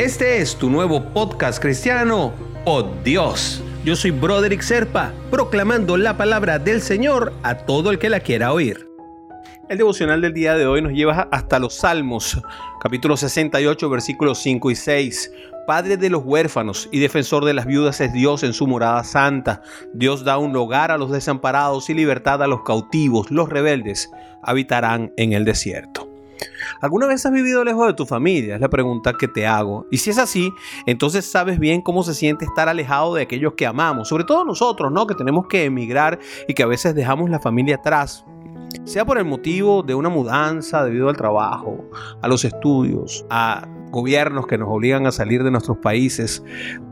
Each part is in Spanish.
Este es tu nuevo podcast cristiano, Oh Dios. Yo soy Broderick Serpa, proclamando la palabra del Señor a todo el que la quiera oír. El devocional del día de hoy nos lleva hasta los Salmos, capítulo 68, versículos 5 y 6. Padre de los huérfanos y defensor de las viudas es Dios en su morada santa. Dios da un hogar a los desamparados y libertad a los cautivos. Los rebeldes habitarán en el desierto. ¿Alguna vez has vivido lejos de tu familia? Es la pregunta que te hago. Y si es así, entonces sabes bien cómo se siente estar alejado de aquellos que amamos, sobre todo nosotros, ¿no? Que tenemos que emigrar y que a veces dejamos la familia atrás. Sea por el motivo de una mudanza debido al trabajo, a los estudios, a gobiernos que nos obligan a salir de nuestros países,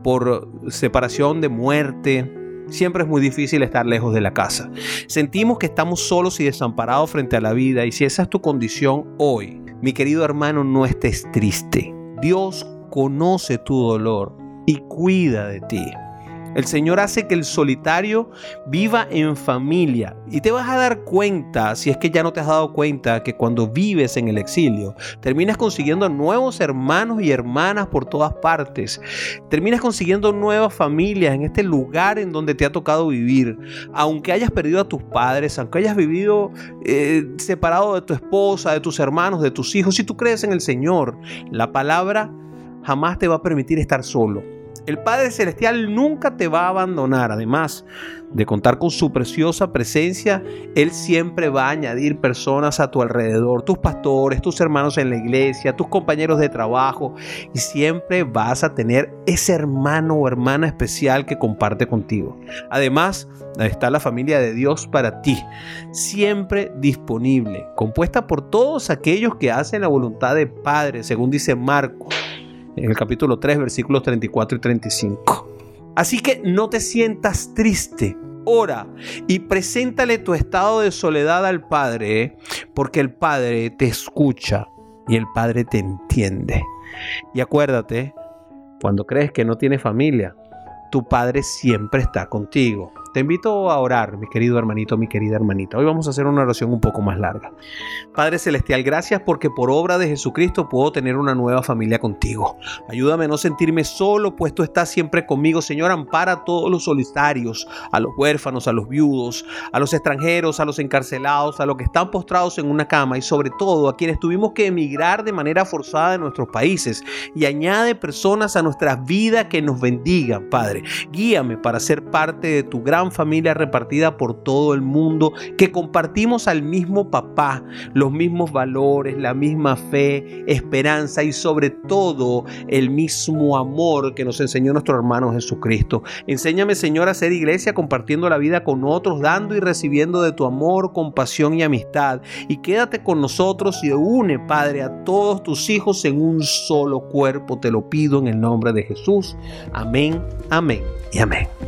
por separación de muerte, Siempre es muy difícil estar lejos de la casa. Sentimos que estamos solos y desamparados frente a la vida y si esa es tu condición hoy, mi querido hermano, no estés triste. Dios conoce tu dolor y cuida de ti. El Señor hace que el solitario viva en familia. Y te vas a dar cuenta, si es que ya no te has dado cuenta, que cuando vives en el exilio, terminas consiguiendo nuevos hermanos y hermanas por todas partes. Terminas consiguiendo nuevas familias en este lugar en donde te ha tocado vivir. Aunque hayas perdido a tus padres, aunque hayas vivido eh, separado de tu esposa, de tus hermanos, de tus hijos, si tú crees en el Señor, la palabra jamás te va a permitir estar solo el Padre Celestial nunca te va a abandonar. Además de contar con su preciosa presencia, Él siempre va a añadir personas a tu alrededor, tus pastores, tus hermanos en la iglesia, tus compañeros de trabajo, y siempre vas a tener ese hermano o hermana especial que comparte contigo. Además, está la familia de Dios para ti, siempre disponible, compuesta por todos aquellos que hacen la voluntad de Padre, según dice Marcos en el capítulo 3, versículos 34 y 35. Así que no te sientas triste. Ora y preséntale tu estado de soledad al Padre, porque el Padre te escucha y el Padre te entiende. Y acuérdate, cuando crees que no tienes familia, tu Padre siempre está contigo. Te invito a orar, mi querido hermanito, mi querida hermanita. Hoy vamos a hacer una oración un poco más larga. Padre Celestial, gracias porque por obra de Jesucristo puedo tener una nueva familia contigo. Ayúdame a no sentirme solo, pues tú estás siempre conmigo. Señor, ampara a todos los solitarios, a los huérfanos, a los viudos, a los extranjeros, a los encarcelados, a los que están postrados en una cama y sobre todo a quienes tuvimos que emigrar de manera forzada de nuestros países. Y añade personas a nuestras vidas que nos bendigan, Padre. Guíame para ser parte de tu gran familia repartida por todo el mundo, que compartimos al mismo papá, los mismos valores, la misma fe, esperanza y sobre todo el mismo amor que nos enseñó nuestro hermano Jesucristo. Enséñame, Señor, a ser iglesia compartiendo la vida con otros, dando y recibiendo de tu amor, compasión y amistad. Y quédate con nosotros y une, Padre, a todos tus hijos en un solo cuerpo. Te lo pido en el nombre de Jesús. Amén, amén y amén.